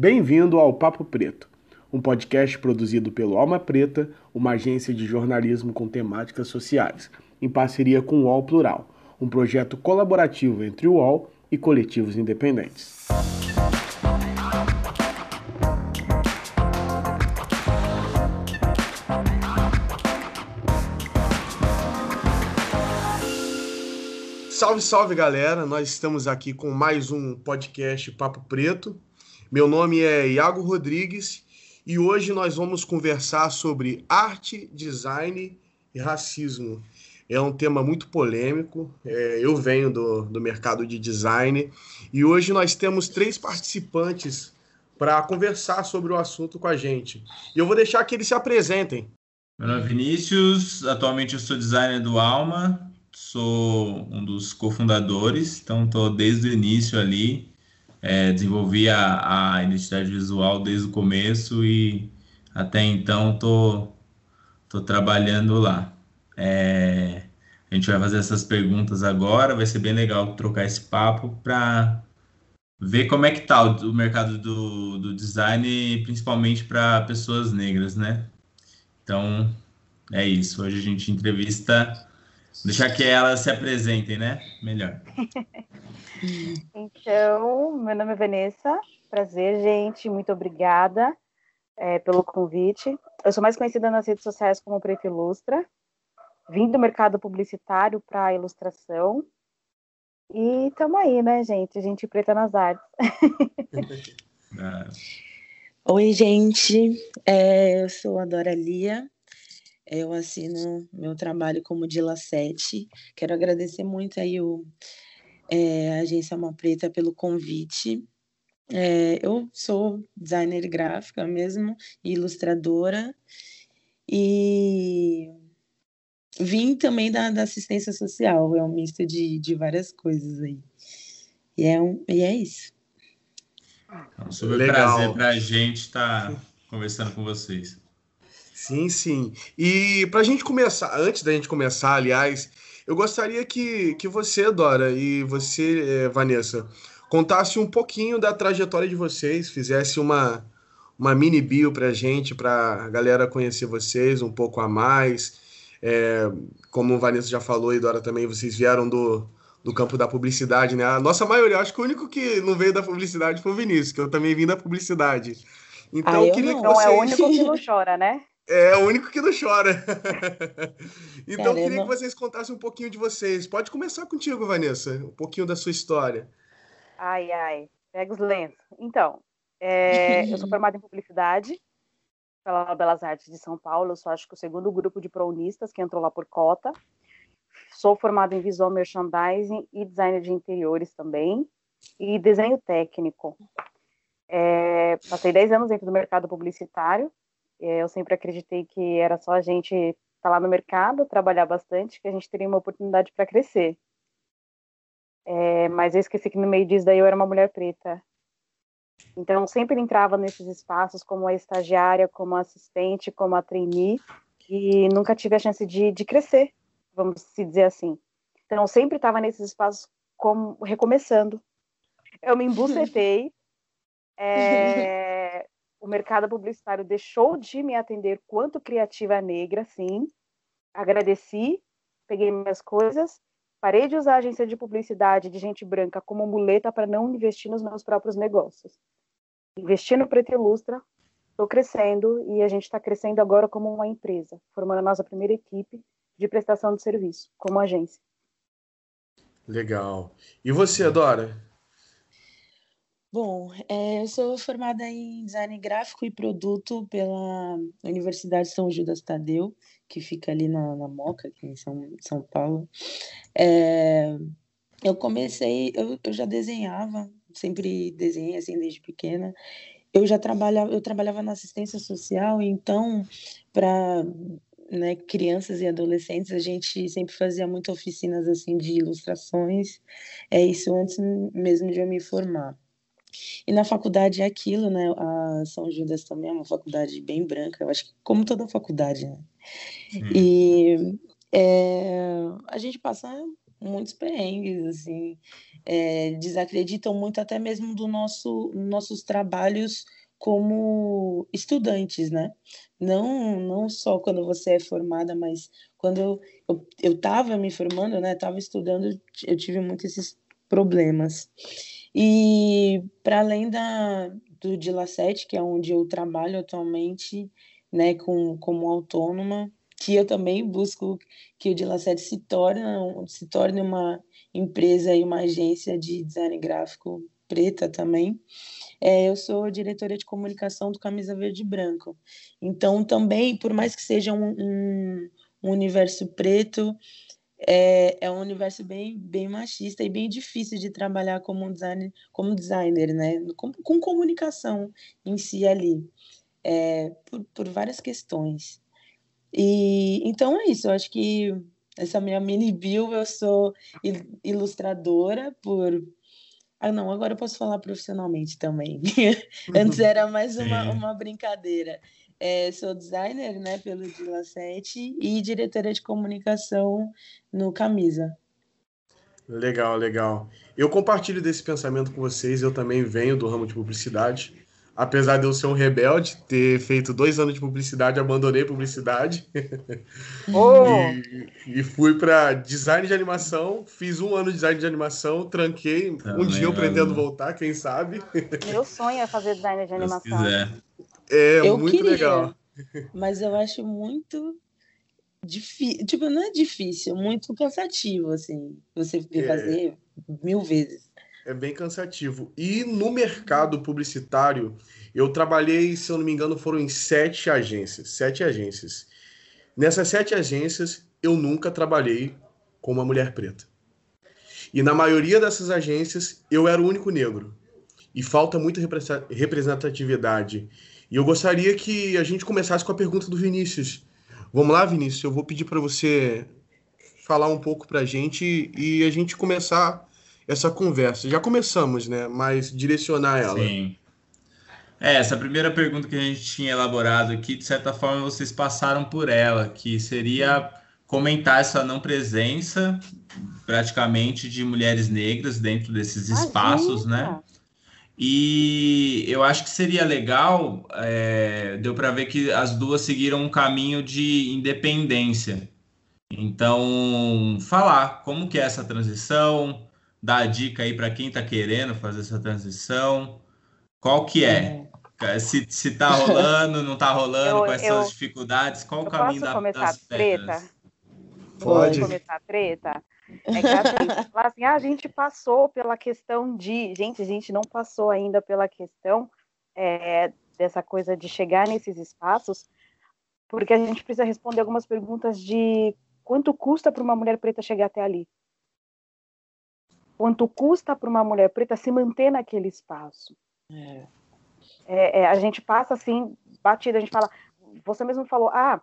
Bem-vindo ao Papo Preto, um podcast produzido pelo Alma Preta, uma agência de jornalismo com temáticas sociais, em parceria com o UOL Plural, um projeto colaborativo entre o UOL e coletivos independentes. Salve, salve galera! Nós estamos aqui com mais um podcast Papo Preto. Meu nome é Iago Rodrigues e hoje nós vamos conversar sobre arte, design e racismo. É um tema muito polêmico. É, eu venho do, do mercado de design e hoje nós temos três participantes para conversar sobre o assunto com a gente. E eu vou deixar que eles se apresentem. Meu nome é Vinícius, atualmente eu sou designer do Alma, sou um dos cofundadores, então estou desde o início ali, é, desenvolvi a, a, identidade visual desde o começo e até então tô, tô trabalhando lá. É, a gente vai fazer essas perguntas agora, vai ser bem legal trocar esse papo para ver como é que tá o, o mercado do, do design, principalmente para pessoas negras, né? Então, é isso. Hoje a gente entrevista Deixar que elas se apresentem, né? Melhor. então, meu nome é Vanessa. Prazer, gente. Muito obrigada é, pelo convite. Eu sou mais conhecida nas redes sociais como Preta Ilustra. Vim do mercado publicitário para a ilustração. E estamos aí, né, gente? Gente preta nas artes. Ah. Oi, gente. É, eu sou a Dora Lia. Eu assino meu trabalho como Dila 7. Quero agradecer muito aí o, é, a Agência Alma Preta pelo convite. É, eu sou designer gráfica mesmo, ilustradora, e vim também da, da, assistência social, é um misto de, de várias coisas aí. E é, um, e é isso. É um super Legal. prazer para a gente estar tá conversando com vocês. Sim, sim. E para a gente começar, antes da gente começar, aliás, eu gostaria que, que você, Dora, e você, eh, Vanessa, contasse um pouquinho da trajetória de vocês, fizesse uma, uma mini bio para a gente, para a galera conhecer vocês um pouco a mais. É, como o Vanessa já falou e Dora também, vocês vieram do, do campo da publicidade, né? A nossa maioria, acho que o único que não veio da publicidade foi o Vinícius, que eu também vim da publicidade. Então, ah, eu queria não. que vocês... Não é o único que não chora, né? É o único que não chora. então, Caramba. queria que vocês contassem um pouquinho de vocês. Pode começar contigo, Vanessa, um pouquinho da sua história. Ai, ai, pega os lenços. Então, é, eu sou formada em publicidade pela Belas Artes de São Paulo. Eu sou, acho que, o segundo grupo de prounistas que entrou lá por cota. Sou formada em visual merchandising e design de interiores também, e desenho técnico. É, passei 10 anos dentro do mercado publicitário, eu sempre acreditei que era só a gente estar tá lá no mercado, trabalhar bastante, que a gente teria uma oportunidade para crescer. É, mas eu esqueci que no meio disso daí eu era uma mulher preta. Então, sempre entrava nesses espaços como a estagiária, como assistente, como a trainee, e nunca tive a chance de, de crescer, vamos se dizer assim. Então, sempre estava nesses espaços como recomeçando. Eu me embucetei, é, o mercado publicitário deixou de me atender quanto criativa negra, sim. Agradeci, peguei minhas coisas, parei de usar agência de publicidade de gente branca como muleta para não investir nos meus próprios negócios. Investi no Preto Ilustra, estou crescendo e a gente está crescendo agora como uma empresa, formando a nossa primeira equipe de prestação de serviço, como agência. Legal. E você, Dora? Bom, é, eu sou formada em design gráfico e produto pela Universidade São Judas Tadeu, que fica ali na, na Moca, aqui em São, São Paulo. É, eu comecei, eu, eu já desenhava, sempre desenhei assim desde pequena. Eu já trabalhava, eu trabalhava na assistência social, então para né, crianças e adolescentes, a gente sempre fazia muitas oficinas assim de ilustrações. É isso antes mesmo de eu me formar. E na faculdade é aquilo, né? A São Judas também é uma faculdade bem branca, eu acho que como toda faculdade, né? Hum. E é, a gente passa muitos perrengues, assim. é, desacreditam muito até mesmo do nosso nossos trabalhos como estudantes, né? Não, não só quando você é formada, mas quando eu estava me formando, né? Estava estudando, eu tive muitos esses problemas. E para além da, do Dilacete, que é onde eu trabalho atualmente, né, com, como autônoma, que eu também busco que o Dilacete se torne, se torne uma empresa e uma agência de design gráfico preta também. É, eu sou diretora de comunicação do Camisa Verde e Branco. Então, também, por mais que seja um, um, um universo preto, é, é, um universo bem, bem machista e bem difícil de trabalhar como, design, como designer, né? Com, com comunicação em si ali, é, por, por várias questões. E então é isso, eu acho que essa minha mini bio, eu sou ilustradora por ah, não, agora eu posso falar profissionalmente também. Antes era mais uma, uma brincadeira. É, sou designer, né, pelo Dila 7 e diretora de comunicação no Camisa. Legal, legal. Eu compartilho desse pensamento com vocês. Eu também venho do ramo de publicidade apesar de eu ser um rebelde, ter feito dois anos de publicidade, abandonei publicidade oh. e, e, fui para design de animação. Fiz um ano de design de animação, tranquei. Também, um dia eu pretendo voltar, quem sabe. Meu sonho é fazer design de animação. É eu muito queria, legal. Mas eu acho muito difícil, tipo, não é difícil, muito cansativo, assim, você é. fazer mil vezes é bem cansativo. E no mercado publicitário, eu trabalhei, se eu não me engano, foram em sete agências. Sete agências. Nessas sete agências, eu nunca trabalhei com uma mulher preta. E na maioria dessas agências, eu era o único negro. E falta muita representatividade. E eu gostaria que a gente começasse com a pergunta do Vinícius. Vamos lá, Vinícius? Eu vou pedir para você falar um pouco para a gente e a gente começar essa conversa. Já começamos, né? Mas direcionar ela. Sim. É, essa primeira pergunta que a gente tinha elaborado aqui, de certa forma, vocês passaram por ela, que seria comentar essa não presença praticamente de mulheres negras dentro desses espaços, né? E eu acho que seria legal, é, deu para ver que as duas seguiram um caminho de independência. Então, falar como que é essa transição, dar a dica aí para quem está querendo fazer essa transição. Qual que é? é. Se, se tá rolando, não tá rolando, eu, quais eu, são as dificuldades, qual o caminho da, começar das treta? Pode. começar treta? É que assim, assim, ah, a gente passou pela questão de. Gente, a gente não passou ainda pela questão é, dessa coisa de chegar nesses espaços, porque a gente precisa responder algumas perguntas de quanto custa para uma mulher preta chegar até ali quanto custa para uma mulher preta se manter naquele espaço. É. É, é, a gente passa assim, batida, a gente fala, você mesmo falou, ah,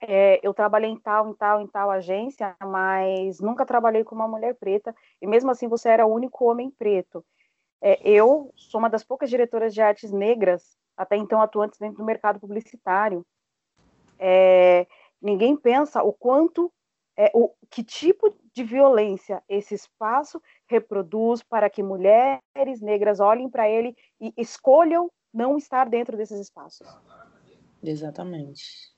é, eu trabalhei em tal, em tal, em tal agência, mas nunca trabalhei com uma mulher preta, e mesmo assim você era o único homem preto. É, eu sou uma das poucas diretoras de artes negras, até então atuantes dentro do mercado publicitário. É, ninguém pensa o quanto, o que tipo de violência esse espaço reproduz para que mulheres negras olhem para ele e escolham não estar dentro desses espaços. Exatamente.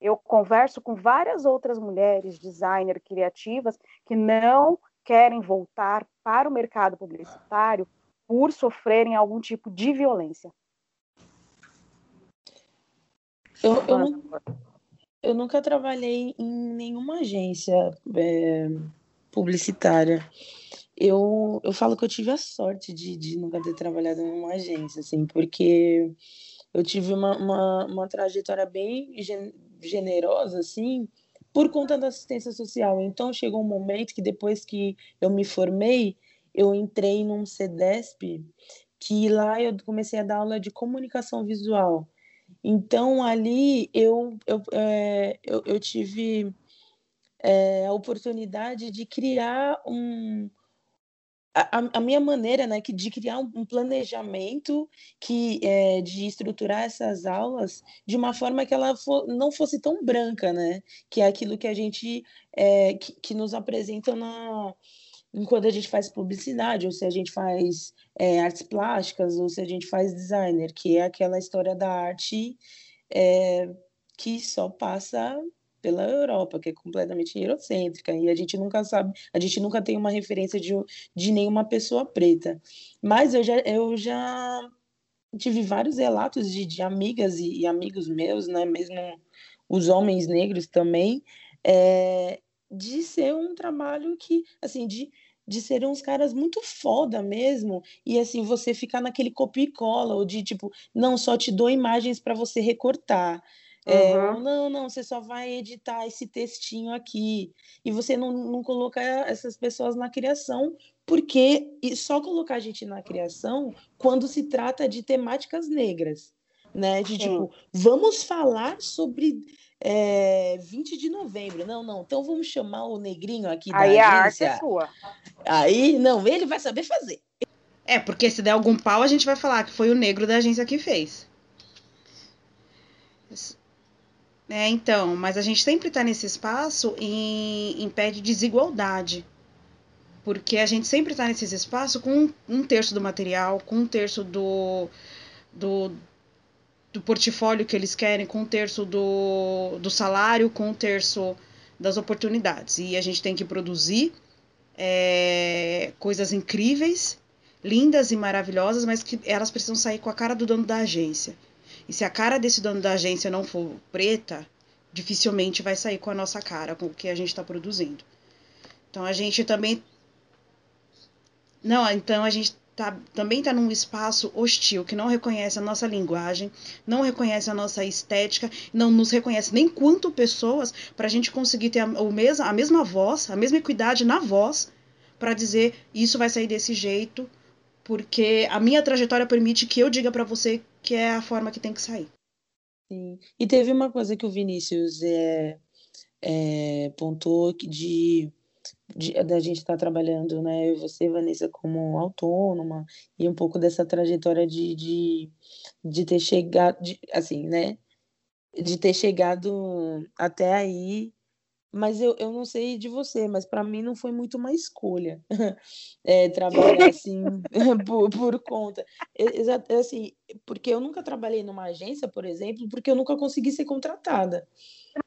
Eu converso com várias outras mulheres, designer, criativas, que não querem voltar para o mercado publicitário por sofrerem algum tipo de violência. Eu, eu, eu nunca trabalhei em nenhuma agência é, publicitária. Eu, eu falo que eu tive a sorte de, de nunca ter trabalhado em uma agência, assim, porque eu tive uma, uma, uma trajetória bem generosa, assim, por conta da assistência social. Então, chegou um momento que depois que eu me formei, eu entrei num CEDESP, que lá eu comecei a dar aula de comunicação visual. Então, ali eu, eu, é, eu, eu, tive é, a oportunidade de criar um. A, a minha maneira né, de criar um, planejamento que é, de estruturar essas aulas de uma forma que ela for, não fosse tão branca, né? Que é aquilo que a gente é, que, que nos apresentam na, quando a gente faz publicidade, ou se a gente faz é, artes plásticas, ou se a gente faz designer, que é aquela história da arte é, que só passa pela Europa, que é completamente eurocêntrica, e a gente nunca sabe, a gente nunca tem uma referência de, de nenhuma pessoa preta. Mas eu já, eu já tive vários relatos de, de amigas e, e amigos meus, né, mesmo os homens negros também, é, de ser um trabalho que, assim, de, de ser uns caras muito foda mesmo, e assim, você ficar naquele copia e cola, ou de tipo, não, só te dou imagens para você recortar. É, uhum. não, não, você só vai editar esse textinho aqui. E você não, não coloca essas pessoas na criação, porque só colocar a gente na criação quando se trata de temáticas negras. Né? De Sim. tipo, vamos falar sobre é, 20 de novembro. Não, não, então vamos chamar o negrinho aqui da Aí agência. a arte é sua. Aí, não, ele vai saber fazer. É, porque se der algum pau, a gente vai falar que foi o negro da agência que fez. É, então, mas a gente sempre está nesse espaço em, em pé de desigualdade. Porque a gente sempre está nesses espaços com um, um, terço do material, com um terço do, do, do portfólio que eles querem, com um terço do, do salário, com um terço das oportunidades. E a gente tem que produzir é, coisas incríveis, lindas e maravilhosas, mas que elas precisam sair com a cara do dono da agência. E se a cara desse dono da agência não for preta, dificilmente vai sair com a nossa cara, com o que a gente está produzindo. Então a gente também. Não, então a gente tá, também está num espaço hostil que não reconhece a nossa linguagem, não reconhece a nossa estética, não nos reconhece nem quanto pessoas para a gente conseguir ter a, o mesmo, a mesma voz, a mesma equidade na voz para dizer isso vai sair desse jeito, porque a minha trajetória permite que eu diga para você que é a forma que tem que sair. Sim. E teve uma coisa que o Vinícius é, é, pontuou de, de da gente estar tá trabalhando, né, eu e você, Vanessa, como autônoma, e um pouco dessa trajetória de, de, de ter chegado, de, assim, né, de ter chegado até aí mas eu, eu não sei de você, mas para mim não foi muito uma escolha é, trabalhar assim por, por conta. É, assim, porque eu nunca trabalhei numa agência, por exemplo, porque eu nunca consegui ser contratada.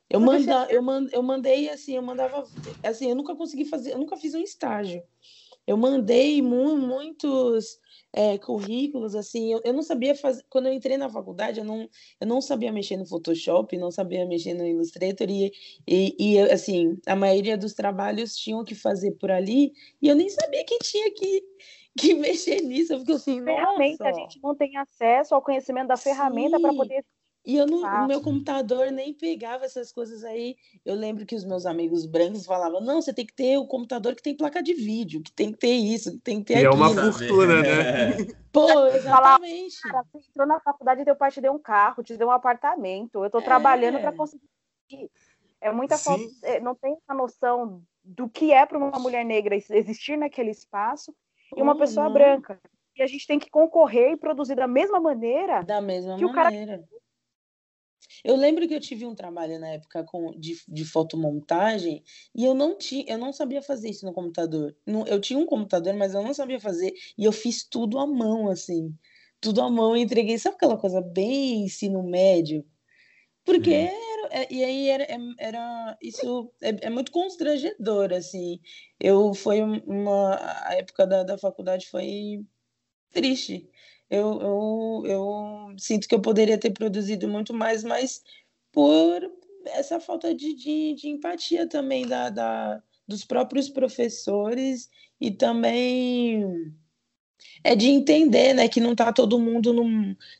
Eu, manda, eu, mand, eu mandei assim, eu mandava assim, eu nunca consegui fazer, eu nunca fiz um estágio. Eu mandei mu muitos é, currículos, assim, eu, eu não sabia fazer, quando eu entrei na faculdade, eu não, eu não sabia mexer no Photoshop, não sabia mexer no Illustrator, e, e, e, assim, a maioria dos trabalhos tinham que fazer por ali, e eu nem sabia que tinha que, que mexer nisso, eu fiquei assim, ferramenta, a gente não tem acesso ao conhecimento da ferramenta para poder e eu não, o meu computador nem pegava essas coisas aí. Eu lembro que os meus amigos brancos falavam: não, você tem que ter o computador que tem placa de vídeo, que tem que ter isso, que tem que ter e aquilo. é uma fortuna, né? Pô, exatamente. Cara, você entrou na faculdade e teu pai te deu um carro, te deu um apartamento. Eu tô é. trabalhando para conseguir. É muita falta. É, não tem a noção do que é para uma mulher negra existir naquele espaço e uma uhum. pessoa branca. E a gente tem que concorrer e produzir da mesma maneira da mesma que maneira. o cara eu lembro que eu tive um trabalho na época com, de, de fotomontagem e eu não tinha, eu não sabia fazer isso no computador. eu tinha um computador, mas eu não sabia fazer e eu fiz tudo à mão, assim, tudo à mão e entreguei. Sabe aquela coisa bem ensino médio? Porque uhum. era, é, e aí era, é, era isso é, é, muito constrangedor, assim. Eu foi uma a época da, da faculdade foi triste eu, eu, eu sinto que eu poderia ter produzido muito mais, mas por essa falta de, de, de empatia também da, da, dos próprios professores e também é de entender, né, que não está todo mundo no,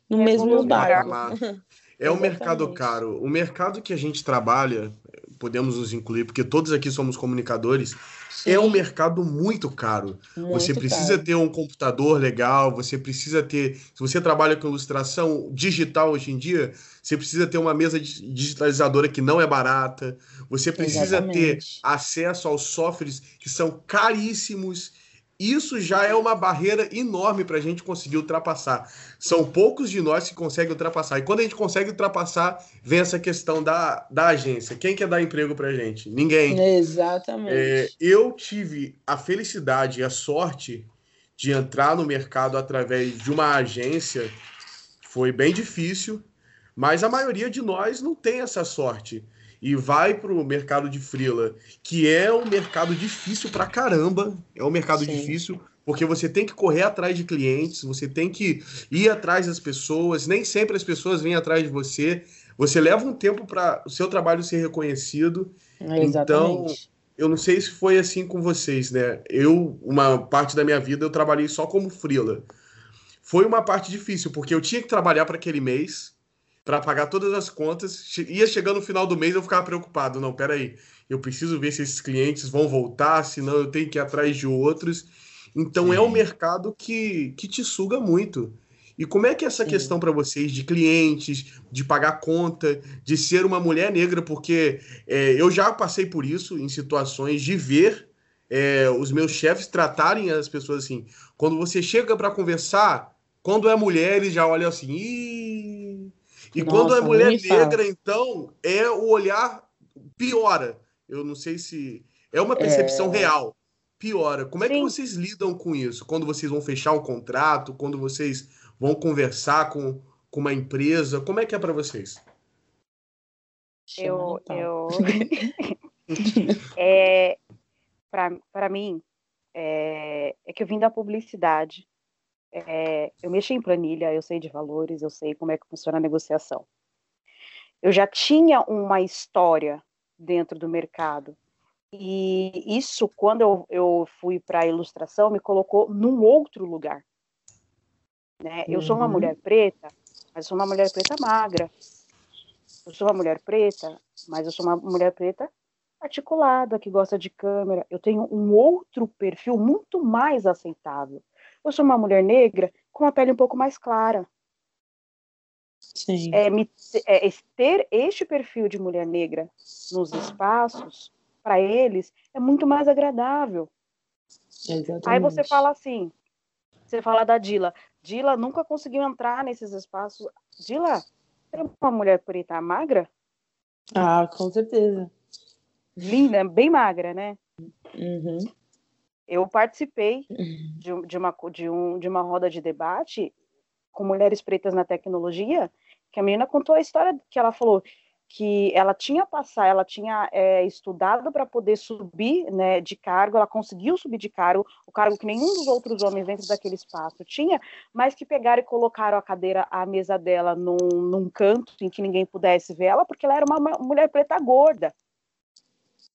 no é mesmo barco. É o mercado caro. O mercado que a gente trabalha, podemos nos incluir, porque todos aqui somos comunicadores, Sim. é um mercado muito caro. Muito você precisa caro. ter um computador legal, você precisa ter. Se você trabalha com ilustração digital hoje em dia, você precisa ter uma mesa digitalizadora que não é barata, você precisa Exatamente. ter acesso aos softwares que são caríssimos. Isso já é uma barreira enorme para a gente conseguir ultrapassar. São poucos de nós que conseguem ultrapassar. E quando a gente consegue ultrapassar, vem essa questão da, da agência. Quem quer dar emprego para a gente? Ninguém. Exatamente. É, eu tive a felicidade e a sorte de entrar no mercado através de uma agência. Foi bem difícil, mas a maioria de nós não tem essa sorte e vai para o mercado de freela, que é um mercado difícil para caramba, é um mercado Sim. difícil, porque você tem que correr atrás de clientes, você tem que ir atrás das pessoas, nem sempre as pessoas vêm atrás de você, você leva um tempo para o seu trabalho ser reconhecido. É, então, eu não sei se foi assim com vocês, né? Eu, uma parte da minha vida, eu trabalhei só como freela. Foi uma parte difícil, porque eu tinha que trabalhar para aquele mês, para pagar todas as contas. Ia chegando no final do mês, eu ficava preocupado. Não, peraí, eu preciso ver se esses clientes vão voltar, senão eu tenho que ir atrás de outros. Então Sim. é um mercado que, que te suga muito. E como é que é essa Sim. questão para vocês de clientes, de pagar conta, de ser uma mulher negra? Porque é, eu já passei por isso em situações de ver é, os meus chefes tratarem as pessoas assim. Quando você chega para conversar, quando é mulher, eles já olham assim. Ih, e Nossa, quando é mulher negra, então, é o olhar piora. Eu não sei se. É uma percepção é... real. Piora. Como é Sim. que vocês lidam com isso? Quando vocês vão fechar um contrato, quando vocês vão conversar com, com uma empresa, como é que é para vocês? Eu. eu... é, para mim, é, é que eu vim da publicidade. É, eu mexi em planilha, eu sei de valores, eu sei como é que funciona a negociação. Eu já tinha uma história dentro do mercado. E isso, quando eu, eu fui para a ilustração, me colocou num outro lugar. Né? Eu sou uma uhum. mulher preta, mas sou uma mulher preta magra. Eu sou uma mulher preta, mas eu sou uma mulher preta articulada, que gosta de câmera. Eu tenho um outro perfil muito mais aceitável. Eu sou uma mulher negra com uma pele um pouco mais clara. Sim. É, me, é, ter este perfil de mulher negra nos espaços, para eles, é muito mais agradável. Exatamente. Aí você fala assim, você fala da Dila. Dila nunca conseguiu entrar nesses espaços. Dila, é uma mulher preta magra? Ah, com certeza. Linda, bem magra, né? Uhum. Eu participei uhum. de, de, uma, de, um, de uma roda de debate com mulheres pretas na tecnologia, que a menina contou a história que ela falou que ela tinha passado, ela tinha é, estudado para poder subir né, de cargo, ela conseguiu subir de cargo, o cargo que nenhum dos outros homens dentro daquele espaço tinha, mas que pegaram e colocaram a cadeira, a mesa dela num, num canto em que ninguém pudesse ver ela, porque ela era uma mulher preta gorda.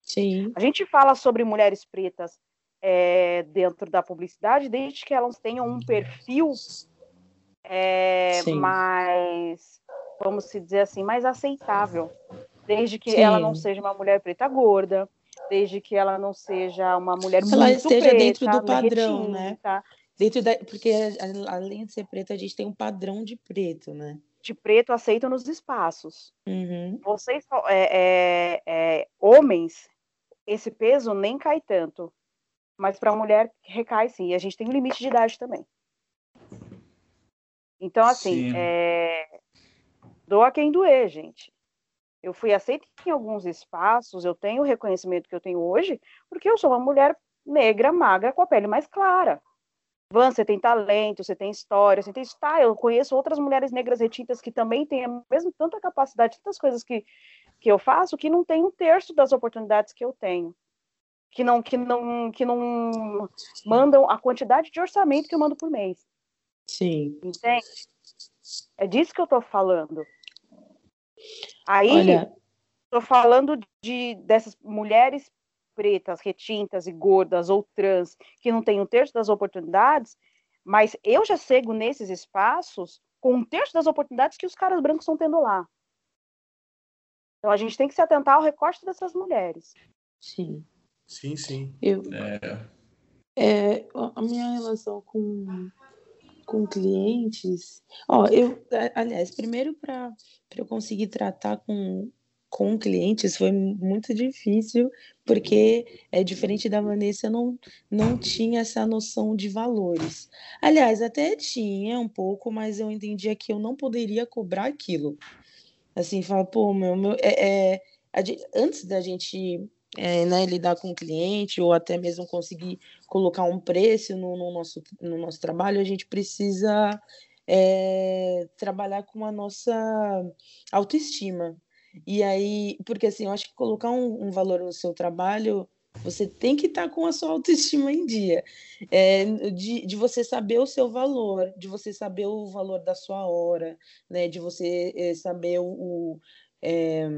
Sim. A gente fala sobre mulheres pretas é, dentro da publicidade, desde que elas tenham um perfil é, mais, vamos se dizer assim, mais aceitável. Desde que Sim. ela não seja uma mulher preta gorda, desde que ela não seja uma mulher ela muito esteja preta, dentro do padrão, né? Dentro da, porque além de ser preta, a gente tem um padrão de preto, né? De preto aceito nos espaços. Uhum. Vocês, é, é, é, homens, esse peso nem cai tanto. Mas para a mulher recai sim. E a gente tem um limite de idade também. Então, assim, é... doa quem doer, gente. Eu fui aceita em alguns espaços, eu tenho o reconhecimento que eu tenho hoje, porque eu sou uma mulher negra, magra, com a pele mais clara. Van, você tem talento, você tem história, você tem isso. Tá, eu conheço outras mulheres negras retintas que também têm a mesma tanta capacidade, tantas coisas que, que eu faço, que não tem um terço das oportunidades que eu tenho que não, que não, que não mandam a quantidade de orçamento que eu mando por mês. Sim. Entende? É disso que eu estou falando. Aí, estou falando de dessas mulheres pretas, retintas e gordas ou trans que não têm um terço das oportunidades, mas eu já chego nesses espaços com um terço das oportunidades que os caras brancos estão tendo lá. Então a gente tem que se atentar ao recorte dessas mulheres. Sim. Sim, sim. Eu, é. É, a minha relação com, com clientes. Ó, eu, aliás, primeiro para eu conseguir tratar com, com clientes foi muito difícil, porque é diferente da Vanessa, eu não, não tinha essa noção de valores. Aliás, até tinha um pouco, mas eu entendia que eu não poderia cobrar aquilo. Assim, falar, pô, meu, meu é, é antes da gente é, né, lidar com o cliente ou até mesmo conseguir colocar um preço no, no nosso, no nosso trabalho, a gente precisa é, trabalhar com a nossa autoestima. E aí, porque assim, eu acho que colocar um, um valor no seu trabalho, você tem que estar tá com a sua autoestima em dia, é, de, de você saber o seu valor, de você saber o valor da sua hora, né, de você é, saber o, o é,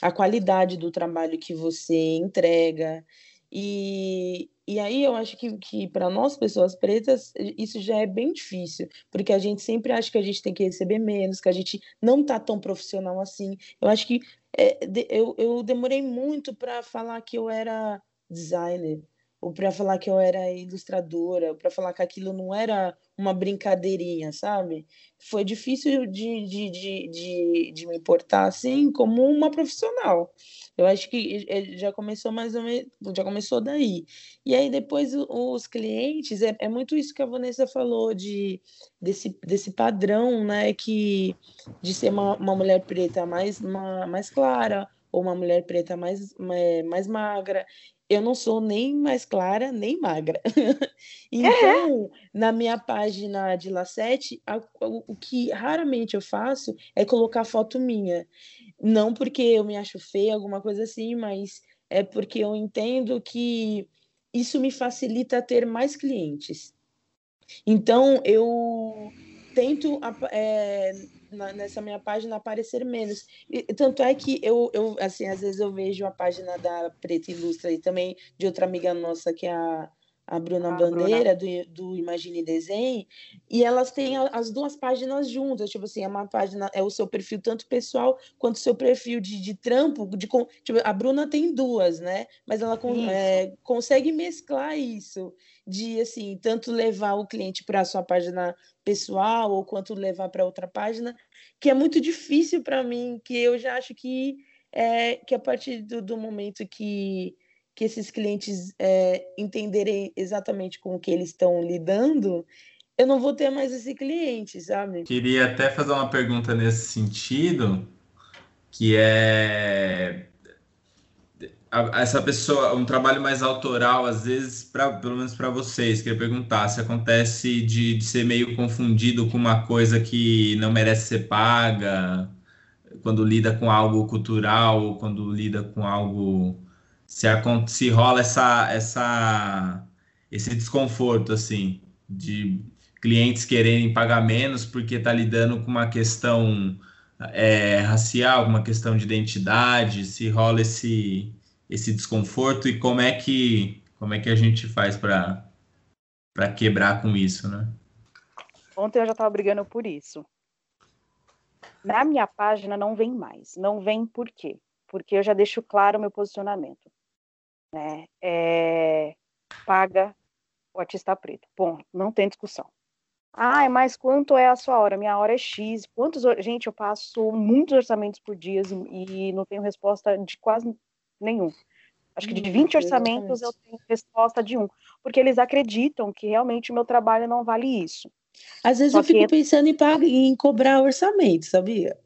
a qualidade do trabalho que você entrega. E, e aí eu acho que, que para nós, pessoas pretas, isso já é bem difícil, porque a gente sempre acha que a gente tem que receber menos, que a gente não tá tão profissional assim. Eu acho que é, eu, eu demorei muito para falar que eu era designer, ou para falar que eu era ilustradora, para falar que aquilo não era uma brincadeirinha, sabe? Foi difícil de, de, de, de, de me importar assim como uma profissional. Eu acho que já começou mais ou menos, já começou daí. E aí depois os clientes, é, é muito isso que a Vanessa falou de desse, desse padrão, né, que de ser uma, uma mulher preta mais, uma, mais clara ou uma mulher preta mais, mais magra eu não sou nem mais clara, nem magra. então, na minha página de Lacete, o, o que raramente eu faço é colocar foto minha. Não porque eu me acho feia, alguma coisa assim, mas é porque eu entendo que isso me facilita ter mais clientes. Então, eu tento é, na, nessa minha página aparecer menos. E, tanto é que eu, eu, assim, às vezes eu vejo a página da Preta Ilustra e também de outra amiga nossa, que é a, a Bruna Bandeira, Bruna. Do, do Imagine Desenho, e elas têm as duas páginas juntas, tipo assim, é uma página, é o seu perfil tanto pessoal quanto o seu perfil de, de trampo, de, tipo, a Bruna tem duas, né, mas ela é, consegue mesclar isso, de, assim, tanto levar o cliente para a sua página pessoal ou quanto levar para outra página, que é muito difícil para mim, que eu já acho que é, que a partir do, do momento que, que esses clientes é, entenderem exatamente com o que eles estão lidando, eu não vou ter mais esse cliente, sabe? Queria até fazer uma pergunta nesse sentido, que é essa pessoa, um trabalho mais autoral, às vezes, pra, pelo menos para vocês, queria perguntar se acontece de, de, ser meio confundido com uma coisa que não merece ser paga, quando lida com algo cultural, quando lida com algo. Se, se rola essa, essa, esse desconforto, assim, de clientes quererem pagar menos porque está lidando com uma questão é, racial, uma questão de identidade, se rola esse esse desconforto e como é que como é que a gente faz para para quebrar com isso, né? Ontem eu já estava brigando por isso. Na minha página não vem mais. Não vem por quê? Porque eu já deixo claro o meu posicionamento. Né? É, paga o artista preto. Bom, não tem discussão. Ah, mas quanto é a sua hora? Minha hora é X. Quantos, gente, eu passo muitos orçamentos por dia e, e não tenho resposta de quase nenhum. Acho que de 20 hum, orçamentos eu tenho resposta de um, porque eles acreditam que realmente o meu trabalho não vale isso. Às vezes Só eu fico pensando em, pagar, em cobrar orçamento, sabia?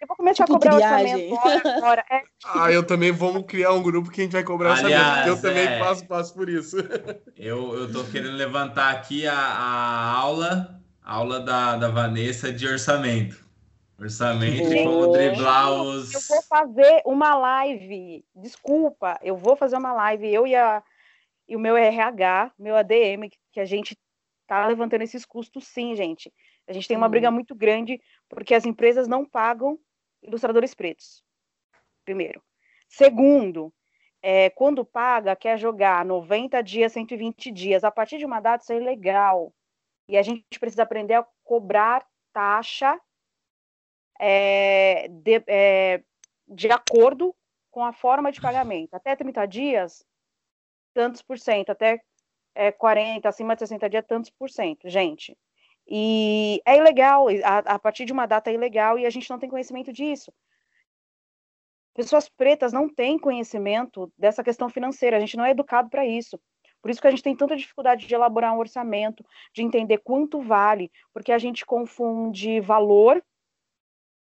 Eu vou começar tipo, a cobrar triagem. orçamento agora. É. Ah, eu também vamos criar um grupo que a gente vai cobrar Aliás, orçamento. Eu também é... passo, passo por isso. Eu, eu tô querendo levantar aqui a, a aula, a aula da, da Vanessa de orçamento. Orçamento e como driblar os. Eu vou fazer uma live. Desculpa, eu vou fazer uma live. Eu e, a, e o meu RH, meu ADM, que a gente tá levantando esses custos, sim, gente. A gente tem uma briga muito grande porque as empresas não pagam ilustradores pretos. Primeiro. Segundo, é, quando paga, quer jogar 90 dias, 120 dias. A partir de uma data, isso é ilegal. E a gente precisa aprender a cobrar taxa é, de, é, de acordo com a forma de pagamento. Até 30 dias, tantos por cento. Até é, 40, acima de 60 dias, tantos por cento. Gente, e é ilegal, a, a, partir de uma data é ilegal e a gente não tem conhecimento disso. Pessoas pretas não têm conhecimento dessa questão financeira, a gente não é educado para isso. Por isso que a gente tem tanta dificuldade de elaborar um orçamento, de entender quanto vale, porque a gente confunde valor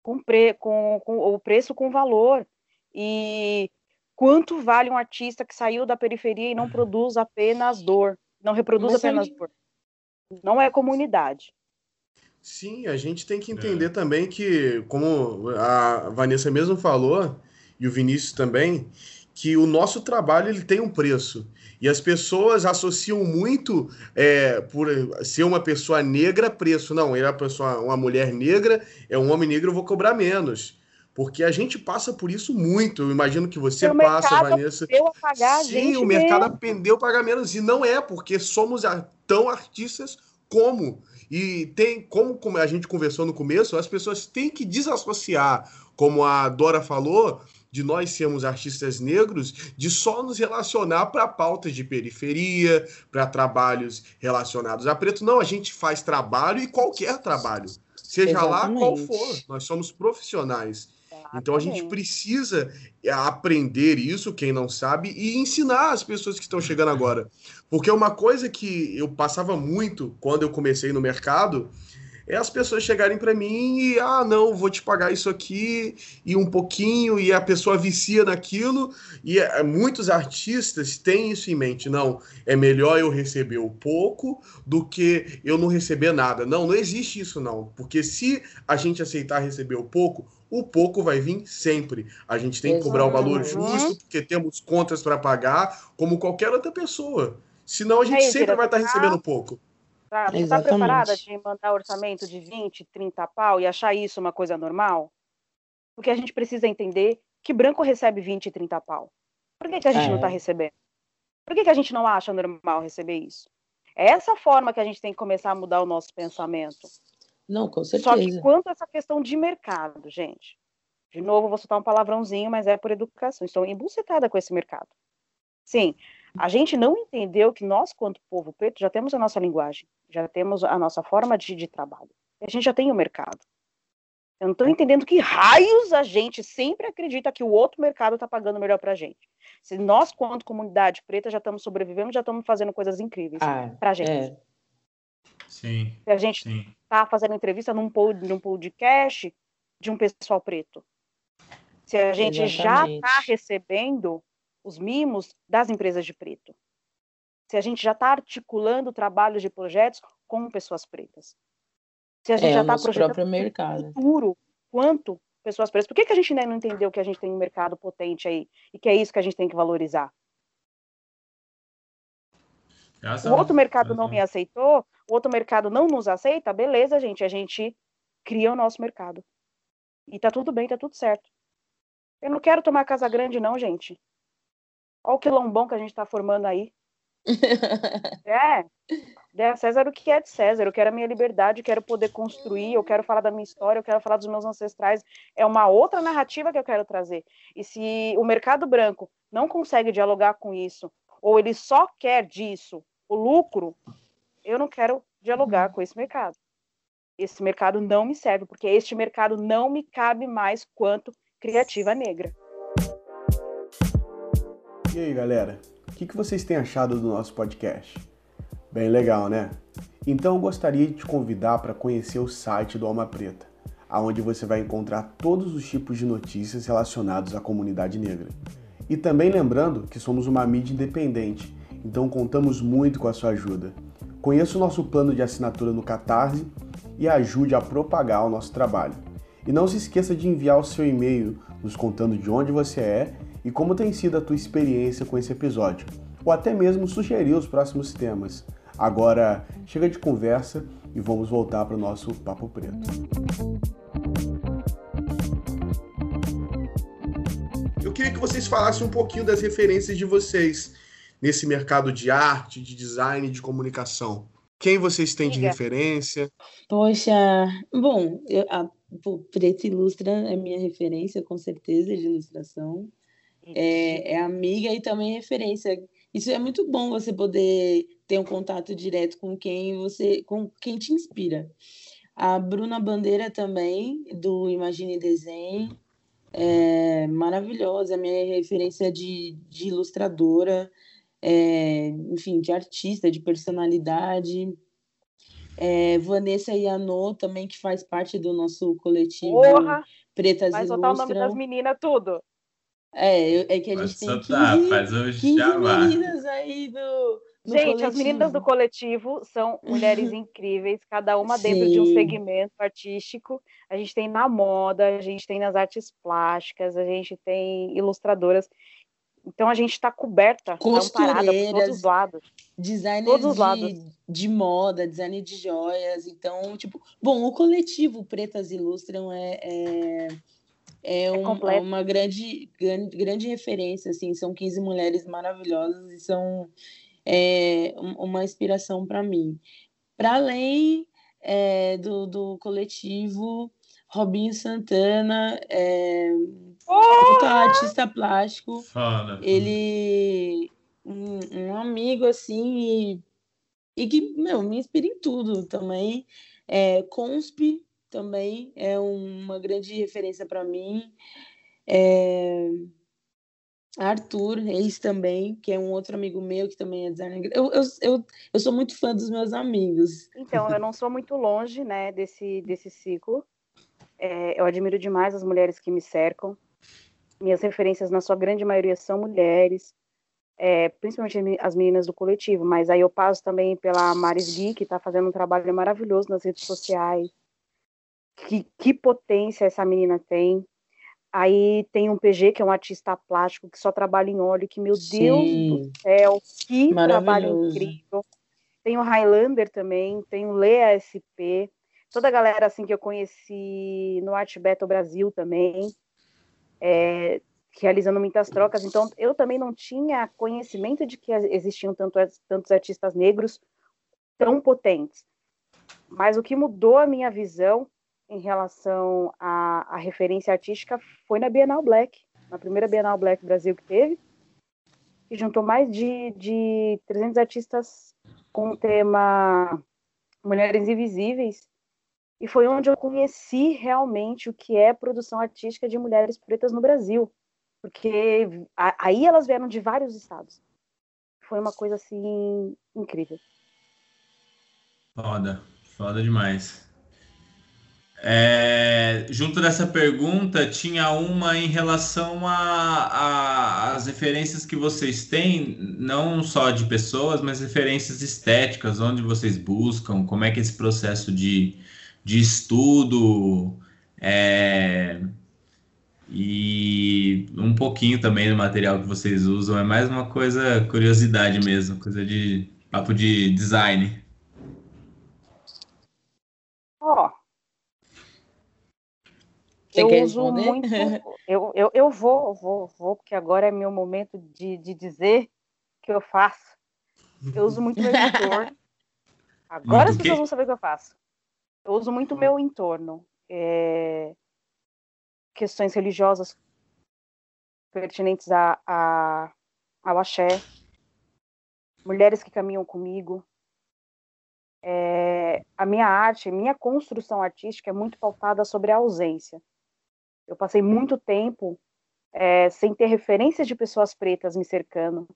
com, pre, com, com o preço com valor. E quanto vale um artista que saiu da periferia e não produz apenas dor, não reproduz Mas apenas dor. Não é comunidade. Sim, a gente tem que entender é. também que, como a Vanessa mesmo falou, e o Vinícius também, que o nosso trabalho ele tem um preço. E as pessoas associam muito é, por ser uma pessoa negra preço. Não, ele é uma, pessoa, uma mulher negra, é um homem negro, eu vou cobrar menos. Porque a gente passa por isso muito. Eu imagino que você o passa, Vanessa. A pagar, Sim, o mercado mesmo. aprendeu a pagar menos. E não é, porque somos tão artistas como. E tem, como, como a gente conversou no começo, as pessoas têm que desassociar, como a Dora falou, de nós sermos artistas negros, de só nos relacionar para pautas de periferia, para trabalhos relacionados a preto. Não, a gente faz trabalho e qualquer trabalho, seja Exatamente. lá qual for. Nós somos profissionais. Então a gente precisa é, aprender isso, quem não sabe, e ensinar as pessoas que estão chegando agora. Porque uma coisa que eu passava muito quando eu comecei no mercado é as pessoas chegarem para mim e, ah, não, vou te pagar isso aqui e um pouquinho, e a pessoa vicia naquilo. E é, muitos artistas têm isso em mente. Não, é melhor eu receber o pouco do que eu não receber nada. Não, não existe isso, não. Porque se a gente aceitar receber o pouco, o pouco vai vir sempre. A gente tem que cobrar o valor justo, porque temos contas para pagar, como qualquer outra pessoa. Senão a gente Aí, sempre vai estar tá recebendo pouco. Tá, você está preparada de mandar orçamento de 20, 30 pau e achar isso uma coisa normal? Porque a gente precisa entender que branco recebe 20, 30 pau. Por que, que a gente é. não está recebendo? Por que, que a gente não acha normal receber isso? É essa forma que a gente tem que começar a mudar o nosso pensamento. Não, com certeza. Só que quanto a essa questão de mercado, gente, de novo vou soltar um palavrãozinho, mas é por educação. Estou embucetada com esse mercado. Sim, a gente não entendeu que nós, quanto povo preto, já temos a nossa linguagem, já temos a nossa forma de, de trabalho. E a gente já tem o mercado. Eu não estou entendendo que raios a gente sempre acredita que o outro mercado está pagando melhor para a gente. Se nós, quanto comunidade preta, já estamos sobrevivendo, já estamos fazendo coisas incríveis ah, para a gente. É. Sim. Se a gente está fazendo entrevista num, pod, num podcast de um pessoal preto. Se a gente Exatamente. já está recebendo os mimos das empresas de preto. Se a gente já está articulando trabalhos de projetos com pessoas pretas. Se a gente é, já está projetando mercado. futuro quanto pessoas pretas. Por que, que a gente ainda não entendeu que a gente tem um mercado potente aí e que é isso que a gente tem que valorizar? o outro mercado não me aceitou, o outro mercado não nos aceita, beleza, gente, a gente cria o nosso mercado. E tá tudo bem, tá tudo certo. Eu não quero tomar casa grande, não, gente. Olha o quilombão que a gente está formando aí. é, dê a César o que é de César. Eu quero a minha liberdade, eu quero poder construir, eu quero falar da minha história, eu quero falar dos meus ancestrais. É uma outra narrativa que eu quero trazer. E se o mercado branco não consegue dialogar com isso, ou ele só quer disso o lucro, eu não quero dialogar com esse mercado. Esse mercado não me serve, porque este mercado não me cabe mais quanto criativa negra. E aí, galera? O que vocês têm achado do nosso podcast? Bem legal, né? Então eu gostaria de te convidar para conhecer o site do Alma Preta, aonde você vai encontrar todos os tipos de notícias relacionados à comunidade negra. E também lembrando que somos uma mídia independente, então contamos muito com a sua ajuda. Conheça o nosso plano de assinatura no Catarse e ajude a propagar o nosso trabalho. E não se esqueça de enviar o seu e-mail nos contando de onde você é e como tem sido a tua experiência com esse episódio, ou até mesmo sugerir os próximos temas. Agora, chega de conversa e vamos voltar para o nosso Papo Preto. Eu queria que vocês falassem um pouquinho das referências de vocês nesse mercado de arte, de design, de comunicação. Quem vocês têm de referência? Poxa, bom, eu, a, o Preto Ilustra é minha referência, com certeza, de ilustração é, é amiga e também referência. Isso é muito bom você poder ter um contato direto com quem você, com quem te inspira. A Bruna Bandeira também, do Imagine Desenho. é maravilhosa, minha referência de, de ilustradora, é, enfim, de artista, de personalidade. É, Vanessa Yanô também, que faz parte do nosso coletivo Porra! Pretas Vai Ilustram. soltar o nome das meninas tudo. É, é que a Pode gente tem soltar, 15, faz o 15 jabá. meninas aí do, do Gente, as meninas do coletivo. coletivo são mulheres incríveis, cada uma dentro de um segmento artístico. A gente tem na moda, a gente tem nas artes plásticas, a gente tem ilustradoras. Então a gente está coberta, amparada por todos os lados. Todos os de, lados. de moda, design de joias. Então, tipo, bom, o coletivo Pretas Ilustram é, é, é, um- completo. uma grande, grande, grande referência, assim, são 15 mulheres maravilhosas e são é, um- uma inspiração para mim. Para além é, do, do coletivo, Robinho Santana, é, puta artista plástico, Foda. ele um, um amigo assim e, e que meu me inspira em tudo também é, Consp também é uma grande referência para mim é, Arthur Reis também que é um outro amigo meu que também é designer eu, eu, eu, eu sou muito fã dos meus amigos Então, eu não sou muito longe, né, desse, desse ciclo. É, eu admiro demais as mulheres que me cercam. Minhas referências, na sua grande maioria, são mulheres, é, principalmente as meninas do coletivo. Mas aí eu passo também pela Maris Gui, que está fazendo um trabalho maravilhoso nas redes sociais. Que, que potência essa menina tem. Aí tem um PG, que é um artista plástico, que só trabalha em óleo, que, meu Deus do Sim, céu, que trabalho incrível. Tem o Highlander também, tem o Lea SP, toda a galera assim que eu conheci no Art Battle Brasil também, é, realizando muitas trocas. Então, eu também não tinha conhecimento de que existiam tanto, tantos artistas negros tão potentes. Mas o que mudou a minha visão em relação à, à referência artística foi na Bienal Black, na primeira Bienal Black Brasil que teve, que juntou mais de, de 300 artistas com o tema Mulheres Invisíveis, e foi onde eu conheci realmente o que é produção artística de mulheres pretas no Brasil, porque aí elas vieram de vários estados. Foi uma coisa assim incrível. Foda, foda demais. É, junto dessa pergunta, tinha uma em relação às referências que vocês têm, não só de pessoas, mas referências estéticas, onde vocês buscam, como é que esse processo de, de estudo, é, e um pouquinho também do material que vocês usam, é mais uma coisa, curiosidade mesmo, coisa de papo de design. Ó, Você eu quer uso responder? muito. Eu, eu, eu vou, vou, vou, porque agora é meu momento de, de dizer o que eu faço. Eu uso muito meu entorno. Agora Muito as pessoas vão saber o que eu faço. Eu uso muito meu entorno. É, Questões religiosas pertinentes a, a, ao axé. Mulheres que caminham comigo. É, a minha arte, minha construção artística é muito pautada sobre a ausência. Eu passei muito tempo é, sem ter referências de pessoas pretas me cercando.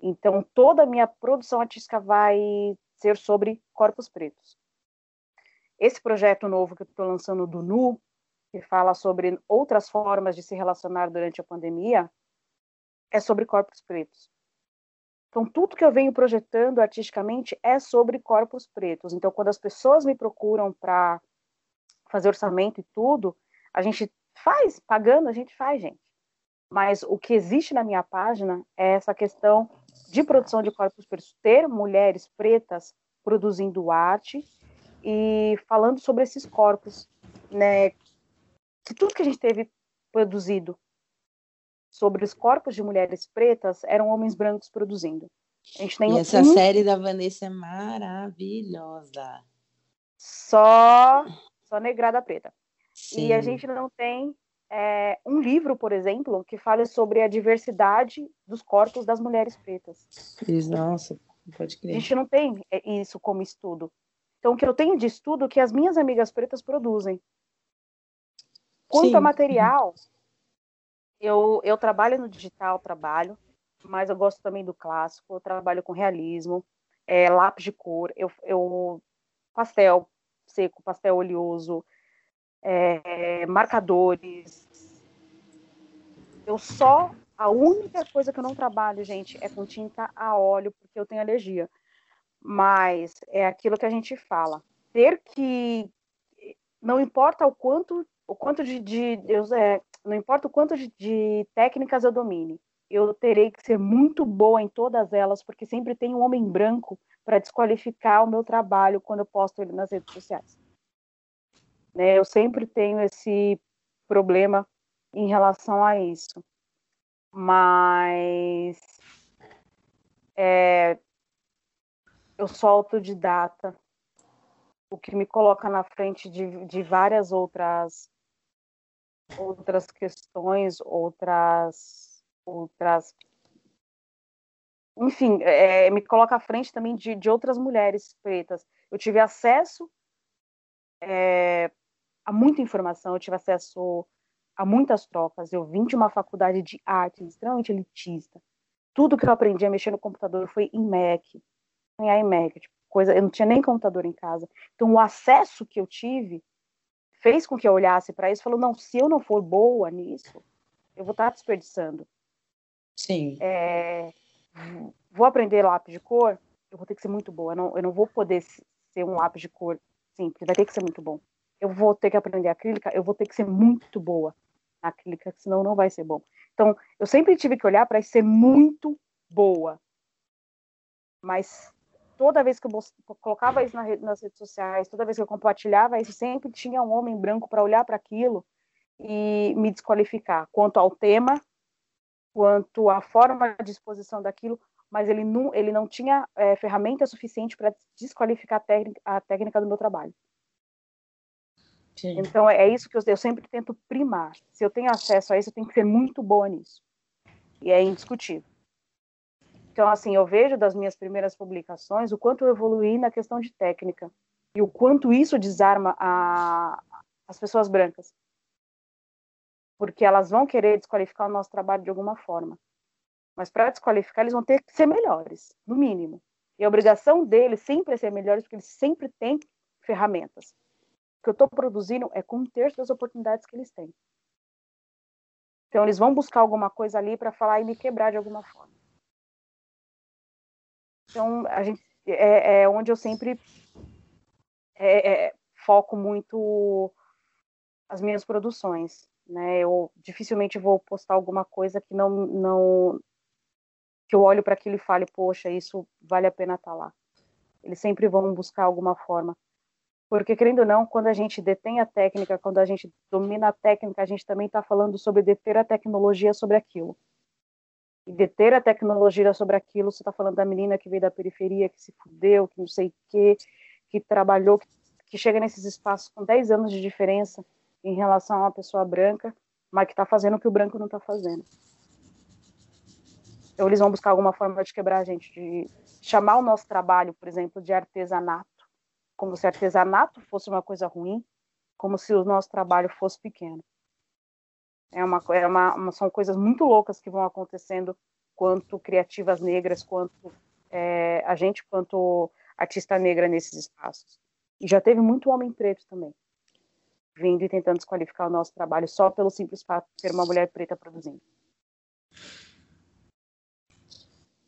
Então, toda a minha produção artística vai ser sobre corpos pretos. Esse projeto novo que eu estou lançando do Nu, que fala sobre outras formas de se relacionar durante a pandemia, é sobre corpos pretos. Então, tudo que eu venho projetando artisticamente é sobre corpos pretos. Então, quando as pessoas me procuram para fazer orçamento e tudo, a gente faz, pagando, a gente faz, gente. Mas o que existe na minha página é essa questão de produção de corpos pretos, ter mulheres pretas produzindo arte e falando sobre esses corpos, né? Que tudo que a gente teve produzido sobre os corpos de mulheres pretas eram homens brancos produzindo. A gente tem E essa um série da Vanessa é maravilhosa. só só negrada preta. E a Sim. gente não tem é, um livro, por exemplo, que fale sobre a diversidade dos corpos das mulheres pretas. Isso, Nossa, pode A crer. gente não tem é, isso como estudo. Então, o que eu tenho de estudo é o que as minhas amigas pretas produzem. Quanto Sim. a material, Eu, eu trabalho no digital, trabalho, mas eu gosto também do clássico, eu trabalho com realismo, é, lápis de cor, eu, eu pastel seco, pastel oleoso, é, marcadores. Eu só a única coisa que eu não trabalho, gente, é com tinta a óleo, porque eu tenho alergia. Mas é aquilo que a gente fala. Ter que. Não importa o quanto, o quanto de. de eu, é, não importa o quanto de, de técnicas eu domine. Eu terei que ser muito boa em todas elas, porque sempre tem um homem branco para desqualificar o meu trabalho quando eu posto ele nas redes sociais. Né? Eu sempre tenho esse problema em relação a isso. Mas é, eu sou autodidata, o que me coloca na frente de, de várias outras outras questões, outras outras enfim, é, me coloca à frente também de, de outras mulheres pretas. Eu tive acesso é, a muita informação, eu tive acesso a muitas trocas. Eu vim de uma faculdade de arte extremamente elitista. Tudo que eu aprendi a mexer no computador foi em Mac, em iMac, tipo, coisa, eu não tinha nem computador em casa. Então o acesso que eu tive fez com que eu olhasse para isso e falou, não, se eu não for boa nisso, eu vou estar desperdiçando. Sim. É, vou aprender lápis de cor, eu vou ter que ser muito boa. Eu não, eu não vou poder ser um lápis de cor simples, vai ter que ser muito bom. Eu vou ter que aprender acrílica, eu vou ter que ser muito boa na acrílica, senão não vai ser bom. Então, eu sempre tive que olhar para ser muito boa. Mas toda vez que eu colocava isso nas redes sociais, toda vez que eu compartilhava isso, sempre tinha um homem branco para olhar para aquilo e me desqualificar quanto ao tema, quanto à forma de exposição daquilo, mas ele não, ele não tinha é, ferramenta suficiente para desqualificar a a técnica do meu trabalho. Sim. Então é isso que eu, eu sempre tento primar. Se eu tenho acesso a isso, eu tenho que ser muito boa nisso. E é indiscutível. Então, assim, eu vejo das minhas primeiras publicações o quanto eu evoluí na questão de técnica e o quanto isso desarma a, as pessoas brancas. Porque elas vão querer desqualificar o nosso trabalho de alguma forma. Mas para desqualificar, eles vão ter que ser melhores, no mínimo. E a obrigação deles sempre é ser melhores, porque eles sempre têm ferramentas que eu estou produzindo é com um terço das oportunidades que eles têm. Então, eles vão buscar alguma coisa ali para falar e me quebrar de alguma forma. Então, a gente é, é onde eu sempre é, é, foco muito as minhas produções, né? Eu dificilmente vou postar alguma coisa que não não que eu olho para aquilo e fale, poxa, isso vale a pena estar tá lá. Eles sempre vão buscar alguma forma porque, querendo ou não, quando a gente detém a técnica, quando a gente domina a técnica, a gente também está falando sobre deter a tecnologia sobre aquilo. E deter a tecnologia sobre aquilo, você está falando da menina que veio da periferia, que se fudeu, que não sei o quê, que trabalhou, que, chega nesses espaços com 10 anos de diferença em relação a uma pessoa branca, mas que está fazendo o que o branco não está fazendo. Então, eles vão buscar alguma forma de quebrar a gente, de chamar o nosso trabalho, por exemplo, de artesanato como se artesanato fosse uma coisa ruim, como se o nosso trabalho fosse pequeno. É uma, é uma, uma são coisas muito loucas que vão acontecendo quanto criativas negras, quanto é, a gente, quanto artista negra nesses espaços. E já teve muito homem preto também, vindo e tentando desqualificar o nosso trabalho só pelo simples fato de ser uma mulher preta produzindo.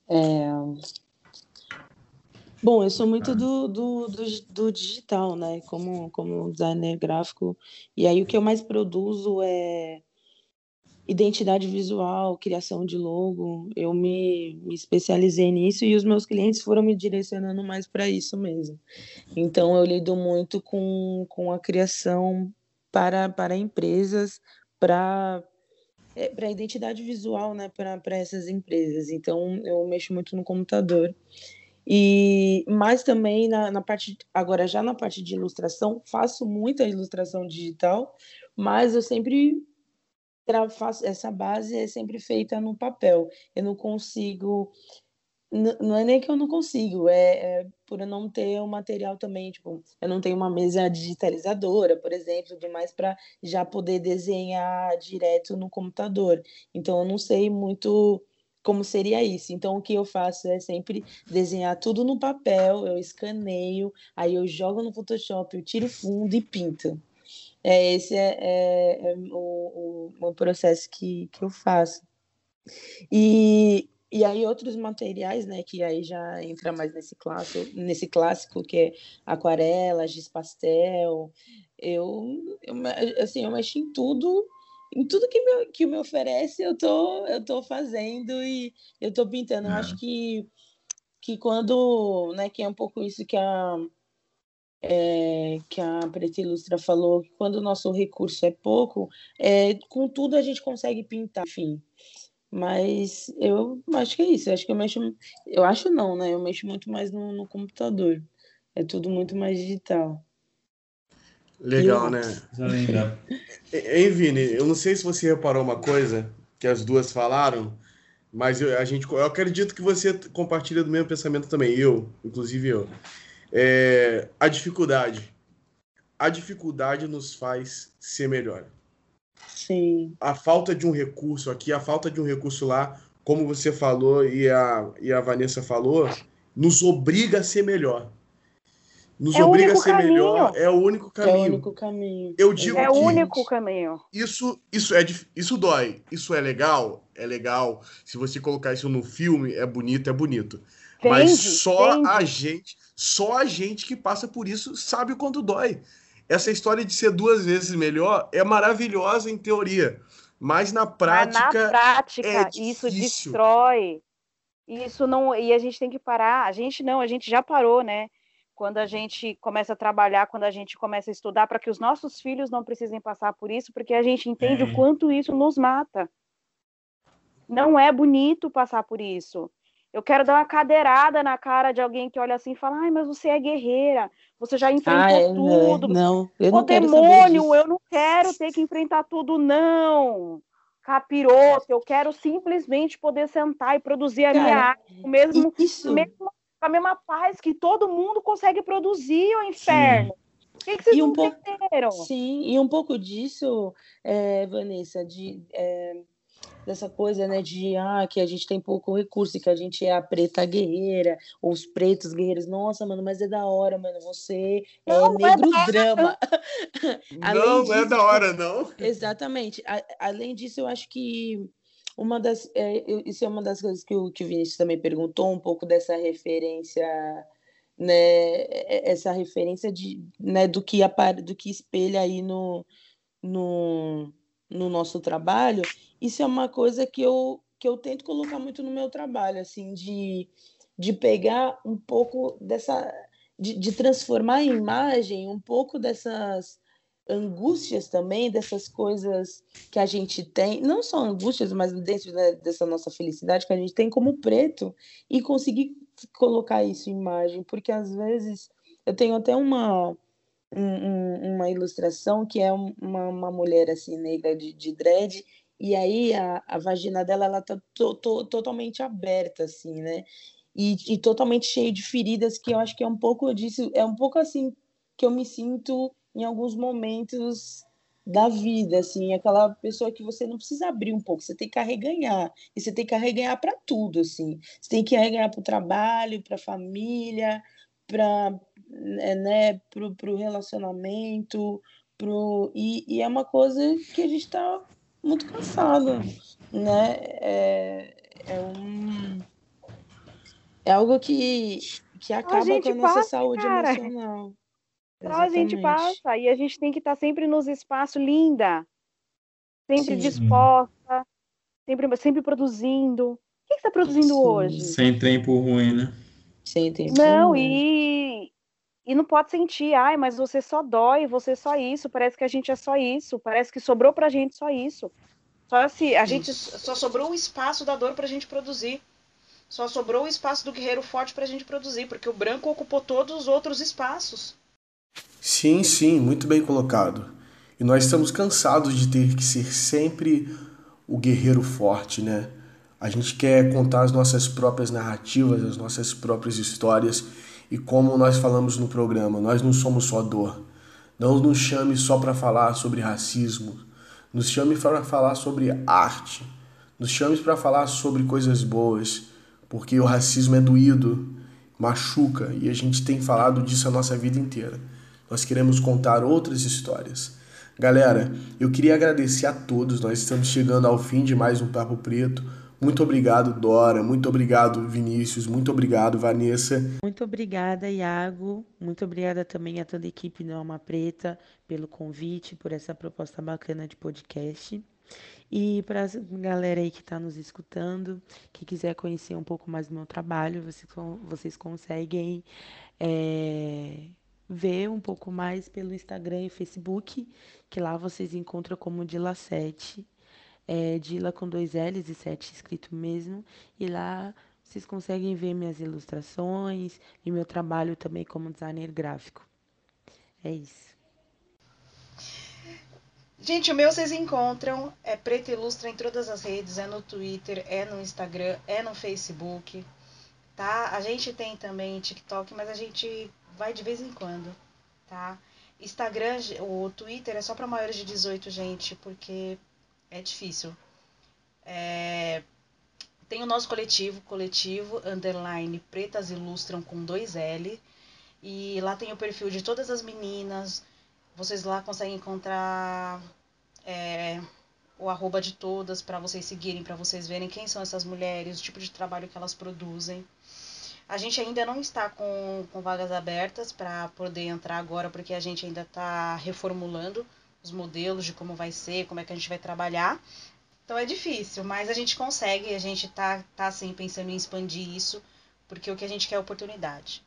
É, Bom, eu sou muito do, do, do, do, digital, né? Como, como designer gráfico. E aí o que eu mais produzo é identidade visual, criação de logo. Eu me, me especializei nisso e os meus clientes foram me direcionando mais para isso mesmo. Então eu lido muito com, com a criação para, para empresas, para é, para identidade visual, né, para essas empresas. Então eu mexo muito no computador. E mas também na, na parte agora já na parte de ilustração faço muita ilustração digital, mas eu sempre faço essa base é sempre feita no papel. Eu não consigo não é nem que eu não consigo, é, é, por eu não ter o material também, tipo, eu não tenho uma mesa digitalizadora, por exemplo, demais para já poder desenhar direto no computador. Então eu não sei muito como seria isso. Então o que eu faço é sempre desenhar tudo no papel, eu escaneio, aí eu jogo no Photoshop, eu tiro fundo e pinto. É, esse é, é, é o, o, o processo que, que eu faço. E, e aí outros materiais, né, que aí já entra mais nesse clássico, nesse clássico que é aquarela, giz pastel. Eu, eu assim, eu mexo em tudo, em tudo que me, que me oferece, eu tô eu tô fazendo e eu tô pintando. É. Eu acho que que quando, né, que é um pouco isso que a é, que a Preta Ilustra falou, que quando o nosso recurso é pouco, é, com tudo a gente consegue pintar, enfim. Mas eu acho que é isso. Eu acho que eu mexo. Eu acho não, né? Eu mexo muito mais no, no computador. É tudo muito mais digital. Legal, eu... né? Hein, Vini? Eu não sei se você reparou uma coisa que as duas falaram, mas eu, a gente, eu acredito que você compartilha do mesmo pensamento também. Eu, inclusive eu. É, a dificuldade. A dificuldade nos faz ser melhor. Sim. A falta de um recurso aqui, a falta de um recurso lá, como você falou e a, e a Vanessa falou, nos obriga a ser melhor. Nos é obriga a ser caminho. melhor, é o único caminho. É o único caminho. Eu digo é o único caminho. Isso, isso, é, isso dói. Isso é legal? É legal. Se você colocar isso no filme, é bonito, é bonito. Vende, Mas só vende. a gente, só a gente que passa por isso sabe o quanto dói essa história de ser duas vezes melhor é maravilhosa em teoria, mas na prática. Mas na prática, é isso destrói. Isso não. E a gente tem que parar. A gente não, a gente já parou, né? Quando a gente começa a trabalhar, quando a gente começa a estudar, para que os nossos filhos não precisem passar por isso, porque a gente entende é. o quanto isso nos mata. Não é bonito passar por isso. Eu quero dar uma cadeirada na cara de alguém que olha assim e fala: ai, mas você é guerreira, você já enfrentou ah, é, tudo. Não, eu não o demônio, eu não quero ter que enfrentar tudo, não. Capiroto, eu quero simplesmente poder sentar e produzir a Cara, minha arte, o mesmo, isso. mesmo, a mesma paz que todo mundo consegue produzir, o inferno. O que, que vocês e um pouco, Sim, e um pouco disso, é, Vanessa, de. É dessa coisa, né, de ah, que a gente tem pouco recurso e que a gente é a preta guerreira, ou os pretos guerreiros. Nossa, mano, mas é da hora, mano. Você é não, é negro é drama. não, disso, não é da hora, não. Exatamente. A, além disso, eu acho que uma das. É, isso é uma das coisas que o, que o Vinícius também perguntou, um pouco dessa referência. Né, essa referência de, né, do que apare, do que espelha aí no, no, no nosso trabalho isso é uma coisa que eu, que eu tento colocar muito no meu trabalho, assim, de, de pegar um pouco dessa. De, de transformar em imagem um pouco dessas angústias também, dessas coisas que a gente tem, não só angústias, mas dentro dessa nossa felicidade que a gente tem como preto, e conseguir colocar isso em imagem, porque às vezes eu tenho até uma. Um, uma ilustração que é uma, uma mulher assim negra de, de dread e aí a, a vagina dela ela tá to, to, totalmente aberta, assim, né? E, e totalmente cheia de feridas, que eu acho que é um pouco disso, é um pouco assim que eu me sinto em alguns momentos da vida, assim, aquela pessoa que você não precisa abrir um pouco, você tem que arreganhar, e você tem que arreganhar para tudo, assim, você tem que arreganhar para o trabalho, para a família, para né, né pro, pro relacionamento, pro, e, e é uma coisa que a gente está muito cansado, né? É, é um é algo que que acaba com a nossa passa, saúde cara. emocional. Então, a gente passa e a gente tem que estar tá sempre nos espaços linda, sempre Sim. disposta, sempre, sempre produzindo. O que, você está produzindo Sim. hoje? Sem tempo ruim, né? Sem tempo Não, ruim. e e não pode sentir, ai, mas você só dói, você só isso, parece que a gente é só isso, parece que sobrou pra gente só isso. Só assim, a gente só sobrou o espaço da dor pra gente produzir. Só sobrou o espaço do guerreiro forte pra gente produzir, porque o branco ocupou todos os outros espaços. Sim, sim, muito bem colocado. E nós estamos cansados de ter que ser sempre o guerreiro forte, né? A gente quer contar as nossas próprias narrativas, as nossas próprias histórias e como nós falamos no programa, nós não somos só dor. Não nos chame só para falar sobre racismo, nos chame para falar sobre arte, nos chame para falar sobre coisas boas, porque o racismo é doído, machuca e a gente tem falado disso a nossa vida inteira. Nós queremos contar outras histórias. Galera, eu queria agradecer a todos. Nós estamos chegando ao fim de mais um Papo Preto. Muito obrigado, Dora. Muito obrigado, Vinícius. Muito obrigado, Vanessa. Muito obrigada, Iago. Muito obrigada também a toda a equipe do Alma Preta pelo convite, por essa proposta bacana de podcast. E para a galera aí que está nos escutando, que quiser conhecer um pouco mais do meu trabalho, vocês, vocês conseguem é, ver um pouco mais pelo Instagram e Facebook, que lá vocês encontram como Dila7 é Dila com dois L's e sete escrito mesmo. E lá vocês conseguem ver minhas ilustrações e meu trabalho também como designer gráfico. É isso. Gente, o meu vocês encontram, é Preto Ilustra em todas as redes, é no Twitter, é no Instagram, é no Facebook, tá? A gente tem também TikTok, mas a gente vai de vez em quando, tá? Instagram, o Twitter é só para maiores de 18, gente, porque é difícil. É... Tem o nosso coletivo, coletivo underline pretas ilustram com dois L. E lá tem o perfil de todas as meninas. Vocês lá conseguem encontrar é, o arroba de todas para vocês seguirem, para vocês verem quem são essas mulheres, o tipo de trabalho que elas produzem. A gente ainda não está com, com vagas abertas para poder entrar agora, porque a gente ainda está reformulando os modelos de como vai ser, como é que a gente vai trabalhar. Então é difícil, mas a gente consegue, a gente tá, tá assim, pensando em expandir isso, porque o que a gente quer é oportunidade.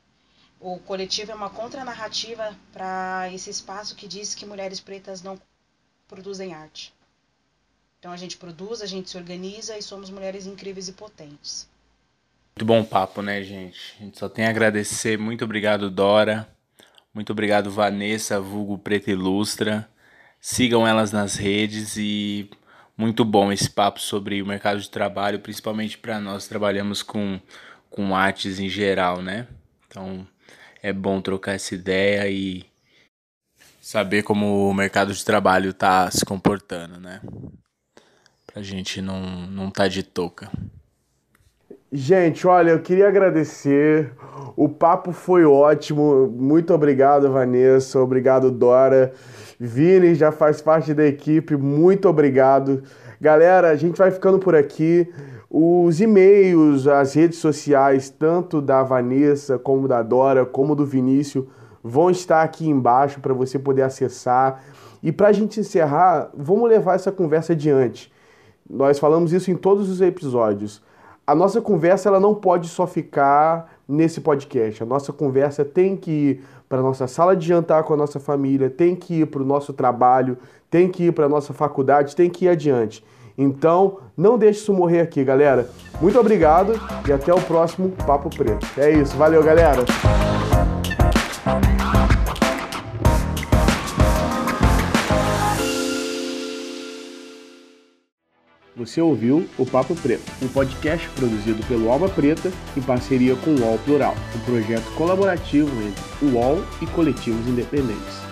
O coletivo é uma contranarrativa para esse espaço que diz que mulheres pretas não produzem arte. Então a gente produz, a gente se organiza e somos mulheres incríveis e potentes. Muito bom papo, né, gente? A gente só tem a agradecer. Muito obrigado, Dora. Muito obrigado, Vanessa, vulgo Preta Ilustra. Sigam elas nas redes e muito bom esse papo sobre o mercado de trabalho, principalmente para nós trabalhamos com, com artes em geral, né? Então é bom trocar essa ideia e saber como o mercado de trabalho está se comportando, né? Pra gente não, não tá de touca. Gente, olha, eu queria agradecer. O papo foi ótimo. Muito obrigado, Vanessa. Obrigado, Dora. Vini já faz parte da equipe, muito obrigado. Galera, a gente vai ficando por aqui. Os e-mails, as redes sociais, tanto da Vanessa, como da Dora, como do Vinícius, vão estar aqui embaixo para você poder acessar. E para a gente encerrar, vamos levar essa conversa adiante. Nós falamos isso em todos os episódios. A nossa conversa ela não pode só ficar nesse podcast. A nossa conversa tem que ir para a nossa sala de jantar com a nossa família, tem que ir para o nosso trabalho, tem que ir para a nossa faculdade, tem que ir adiante. Então, não deixe isso morrer aqui, galera. Muito obrigado e até o próximo Papo Preto. É isso, valeu, galera! Você ouviu o Papo Preto, um podcast produzido pelo Alma Preta em parceria com o UOL Plural, um projeto colaborativo entre o UOL e coletivos independentes.